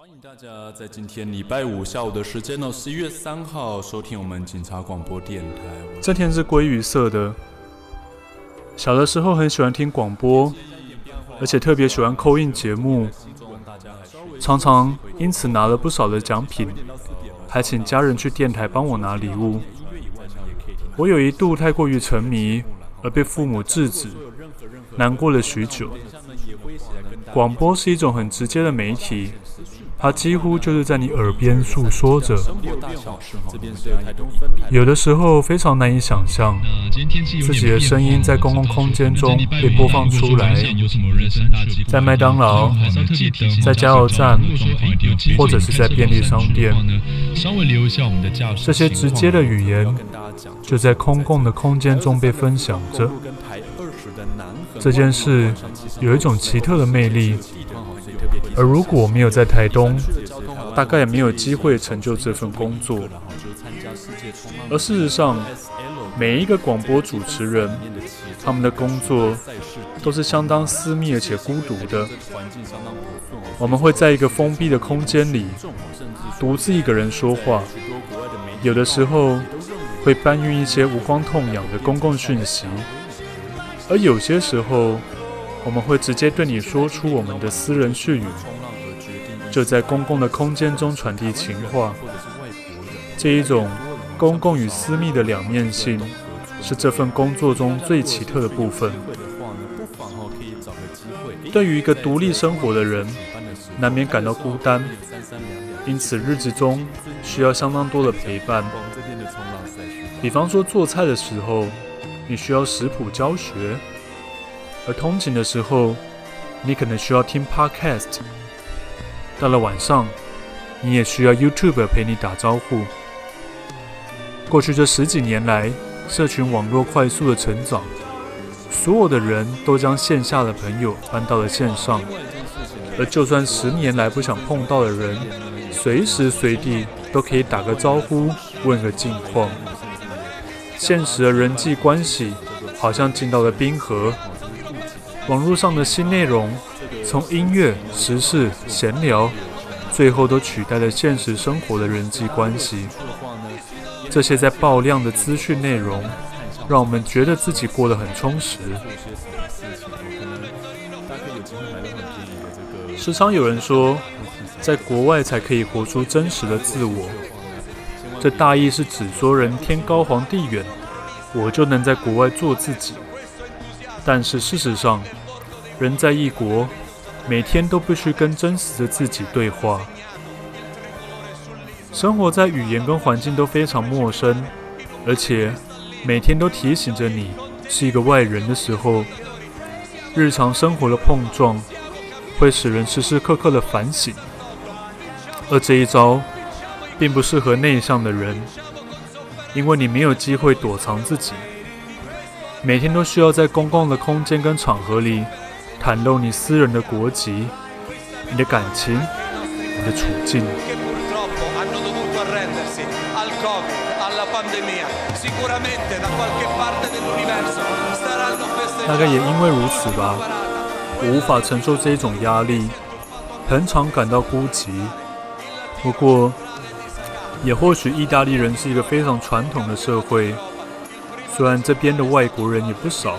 欢迎大家在今天礼拜五下午的时间呢，十一月三号收听我们警察广播电台。这天是鲑鱼色的。小的时候很喜欢听广播，而且特别喜欢扣印节目，常常因此拿了不少的奖品，还请家人去电台帮我拿礼物。我有一度太过于沉迷，而被父母制止，难过了许久。广播是一种很直接的媒体。它几乎就是在你耳边诉说着，有的时候非常难以想象，自己的声音在公共空间中被播放出来，在麦当劳，在加油站，或者是在便利商店，这些直接的语言就在公共的空间中被分享着。这件事有一种奇特的魅力。而如果没有在台东，大概也没有机会成就这份工作。而事实上，每一个广播主持人，他们的工作都是相当私密而且孤独的。我们会在一个封闭的空间里，独自一个人说话。有的时候会搬运一些无关痛痒的公共讯息，而有些时候，我们会直接对你说出我们的私人絮语，就在公共的空间中传递情话。这一种公共与私密的两面性，是这份工作中最奇特的部分。对于一个独立生活的人，难免感到孤单，因此日子中需要相当多的陪伴。比方说做菜的时候，你需要食谱教学。而通勤的时候，你可能需要听 Podcast。到了晚上，你也需要 YouTube 陪你打招呼。过去这十几年来，社群网络快速的成长，所有的人都将线下的朋友搬到了线上。而就算十年来不想碰到的人，随时随地都可以打个招呼，问个近况。现实的人际关系好像进到了冰河。网络上的新内容，从音乐、时事、闲聊，最后都取代了现实生活的人际关系。这些在爆量的资讯内容，让我们觉得自己过得很充实。时常有人说，在国外才可以活出真实的自我。这大意是指说，人天高皇帝远，我就能在国外做自己。但是事实上，人在异国，每天都必须跟真实的自己对话。生活在语言跟环境都非常陌生，而且每天都提醒着你是一个外人的时候，日常生活的碰撞会使人时时刻刻的反省。而这一招并不适合内向的人，因为你没有机会躲藏自己，每天都需要在公共的空间跟场合里。袒露你私人的国籍、你的感情、你的处境。大概也因为如此吧，我无法承受这种压力，很常感到孤寂。不过，也或许意大利人是一个非常传统的社会，虽然这边的外国人也不少，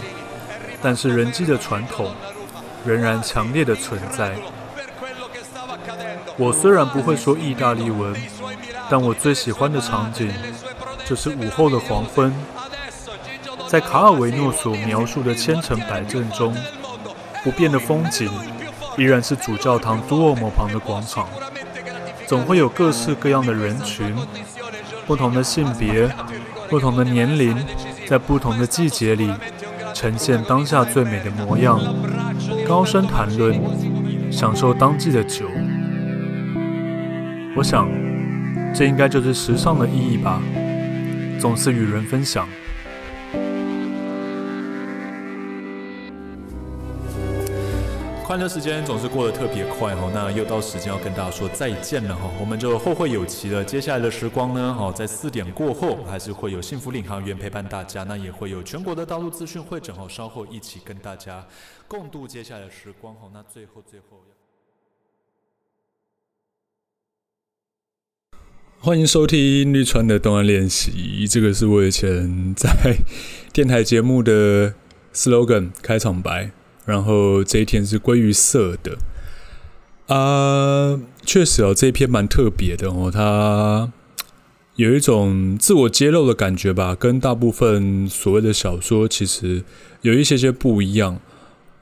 但是人际的传统。仍然强烈的存在。我虽然不会说意大利文，但我最喜欢的场景就是午后的黄昏，在卡尔维诺所描述的千城百镇中，不变的风景依然是主教堂杜欧莫旁的广场，总会有各式各样的人群，不同的性别，不同的年龄，在不同的季节里，呈现当下最美的模样。高声谈论，享受当季的酒。我想，这应该就是时尚的意义吧，总是与人分享。欢乐时间总是过得特别快哈，那又到时间要跟大家说再见了哈，我们就后会有期了。接下来的时光呢，哈，在四点过后还是会有幸福领航员陪伴大家，那也会有全国的道路资讯会整合，稍后一起跟大家共度接下来的时光哈。那最后最后。欢迎收听绿川的动案练习。这个是我以前在电台节目的 slogan 开场白。然后这一天是归于色的啊，确实哦，这一篇蛮特别的哦，它有一种自我揭露的感觉吧，跟大部分所谓的小说其实有一些些不一样。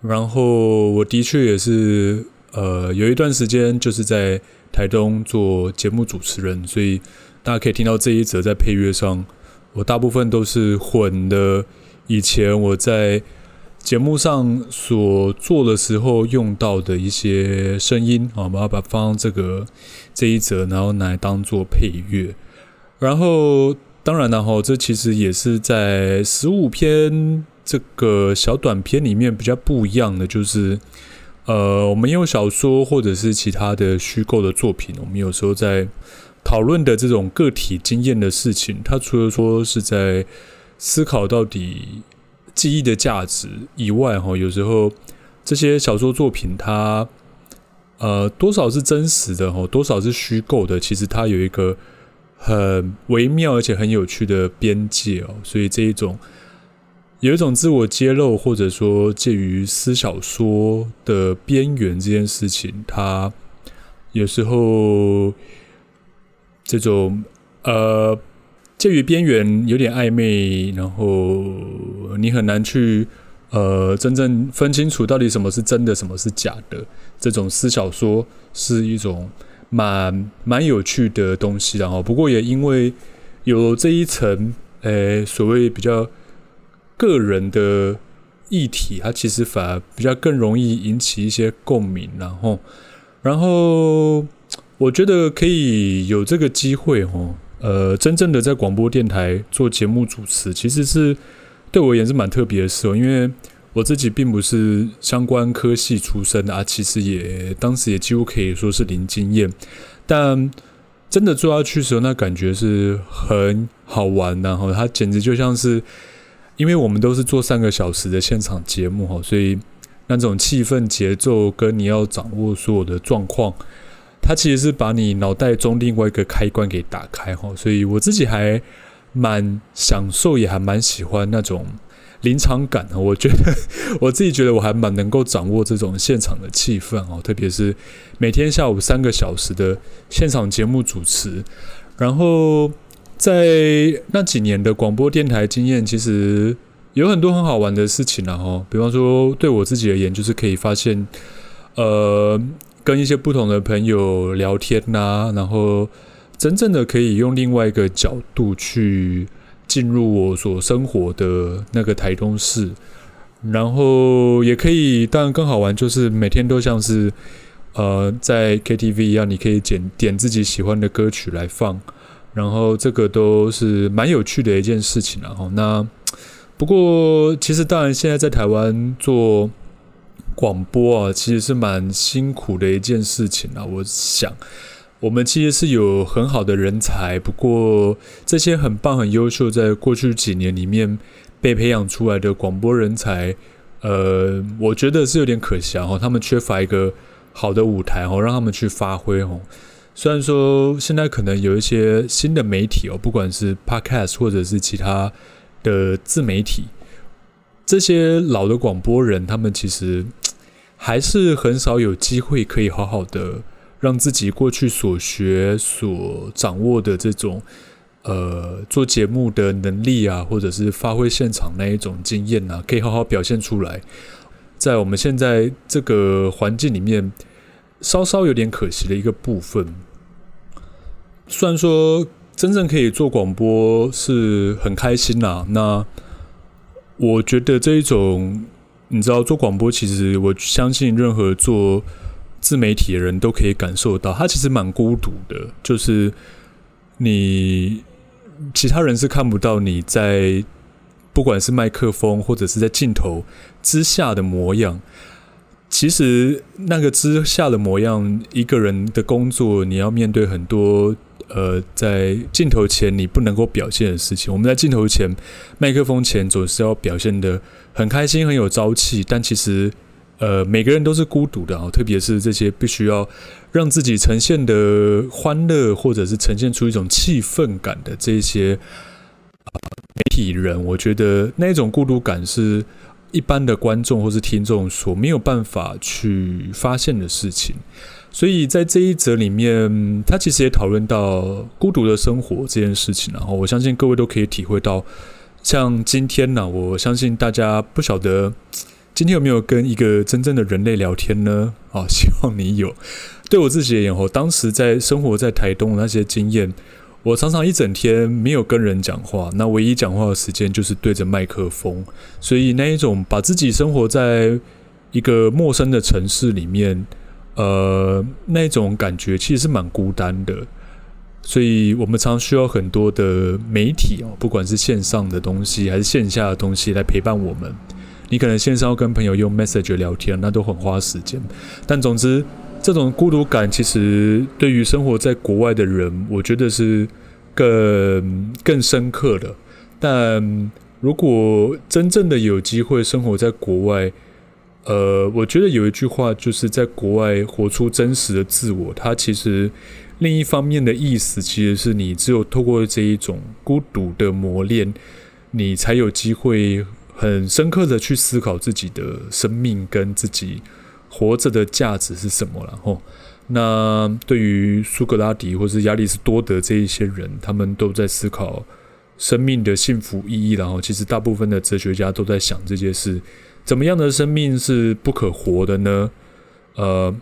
然后我的确也是呃，有一段时间就是在。台东做节目主持人，所以大家可以听到这一则在配乐上，我大部分都是混的。以前我在节目上所做的时候用到的一些声音，好，我们要把放这个这一则，然后拿来当做配乐。然后当然了哈，这其实也是在十五篇这个小短篇里面比较不一样的，就是。呃，我们用小说或者是其他的虚构的作品，我们有时候在讨论的这种个体经验的事情，它除了说是在思考到底记忆的价值以外，哈，有时候这些小说作品它呃多少是真实的，哈，多少是虚构的，其实它有一个很微妙而且很有趣的边界哦，所以这一种。有一种自我揭露，或者说介于私小说的边缘这件事情，它有时候这种呃介于边缘，有点暧昧，然后你很难去呃真正分清楚到底什么是真的，什么是假的。这种私小说是一种蛮蛮有趣的东西，然后不过也因为有这一层，诶，所谓比较。个人的议题，它其实反而比较更容易引起一些共鸣，然后，然后我觉得可以有这个机会哦，呃，真正的在广播电台做节目主持，其实是对我而言是蛮特别的事哦，因为我自己并不是相关科系出身的啊，其实也当时也几乎可以说是零经验，但真的做下去的时候，那感觉是很好玩，然后它简直就像是。因为我们都是做三个小时的现场节目哈，所以那种气氛、节奏跟你要掌握所有的状况，它其实是把你脑袋中另外一个开关给打开哈。所以我自己还蛮享受，也还蛮喜欢那种临场感。我觉得 我自己觉得我还蛮能够掌握这种现场的气氛哦，特别是每天下午三个小时的现场节目主持，然后。在那几年的广播电台经验，其实有很多很好玩的事情了哈。比方说，对我自己而言，就是可以发现，呃，跟一些不同的朋友聊天呐，然后真正的可以用另外一个角度去进入我所生活的那个台东市，然后也可以，当然更好玩，就是每天都像是呃在 KTV 一样，你可以点点自己喜欢的歌曲来放。然后这个都是蛮有趣的一件事情了哈。那不过其实当然现在在台湾做广播啊，其实是蛮辛苦的一件事情啊。我想我们其实是有很好的人才，不过这些很棒、很优秀，在过去几年里面被培养出来的广播人才，呃，我觉得是有点可惜哦。他们缺乏一个好的舞台哦，让他们去发挥哦。虽然说现在可能有一些新的媒体哦，不管是 Podcast 或者是其他的自媒体，这些老的广播人，他们其实还是很少有机会可以好好的让自己过去所学、所掌握的这种呃做节目的能力啊，或者是发挥现场那一种经验啊，可以好好表现出来。在我们现在这个环境里面，稍稍有点可惜的一个部分。虽然说真正可以做广播是很开心啦，那我觉得这一种，你知道做广播，其实我相信任何做自媒体的人都可以感受到，他其实蛮孤独的，就是你其他人是看不到你在不管是麦克风或者是在镜头之下的模样。其实那个之下的模样，一个人的工作，你要面对很多。呃，在镜头前你不能够表现的事情，我们在镜头前、麦克风前总是要表现得很开心、很有朝气。但其实呃，每个人都是孤独的啊，特别是这些必须要让自己呈现的欢乐，或者是呈现出一种气氛感的这些啊媒体人，我觉得那种孤独感是一般的观众或是听众所没有办法去发现的事情。所以在这一则里面，他其实也讨论到孤独的生活这件事情，然后我相信各位都可以体会到，像今天呢，我相信大家不晓得。今天有没有跟一个真正的人类聊天呢？啊，希望你有。对我自己而言，我当时在生活在台东的那些经验，我常常一整天没有跟人讲话，那唯一讲话的时间就是对着麦克风。所以那一种把自己生活在一个陌生的城市里面，呃，那一种感觉其实是蛮孤单的。所以我们常需要很多的媒体哦，不管是线上的东西还是线下的东西来陪伴我们。你可能线上要跟朋友用 message 聊天，那都很花时间。但总之，这种孤独感其实对于生活在国外的人，我觉得是更更深刻的。但如果真正的有机会生活在国外，呃，我觉得有一句话就是在国外活出真实的自我。它其实另一方面的意思，其实是你只有透过这一种孤独的磨练，你才有机会。很深刻的去思考自己的生命跟自己活着的价值是什么，然后，那对于苏格拉底或是亚里士多德这一些人，他们都在思考生命的幸福意义，然后其实大部分的哲学家都在想这件事：怎么样的生命是不可活的呢？呃，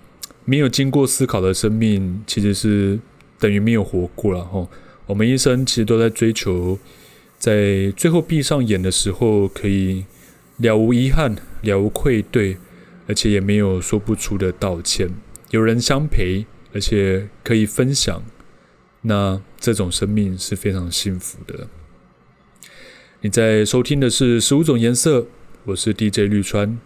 没有经过思考的生命，其实是等于没有活过了。吼，我们一生其实都在追求。在最后闭上眼的时候，可以了无遗憾、了无愧对，而且也没有说不出的道歉。有人相陪，而且可以分享，那这种生命是非常幸福的。你在收听的是《十五种颜色》，我是 DJ 绿川。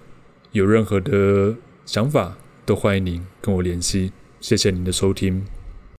有任何的想法，都欢迎您跟我联系。谢谢您的收听。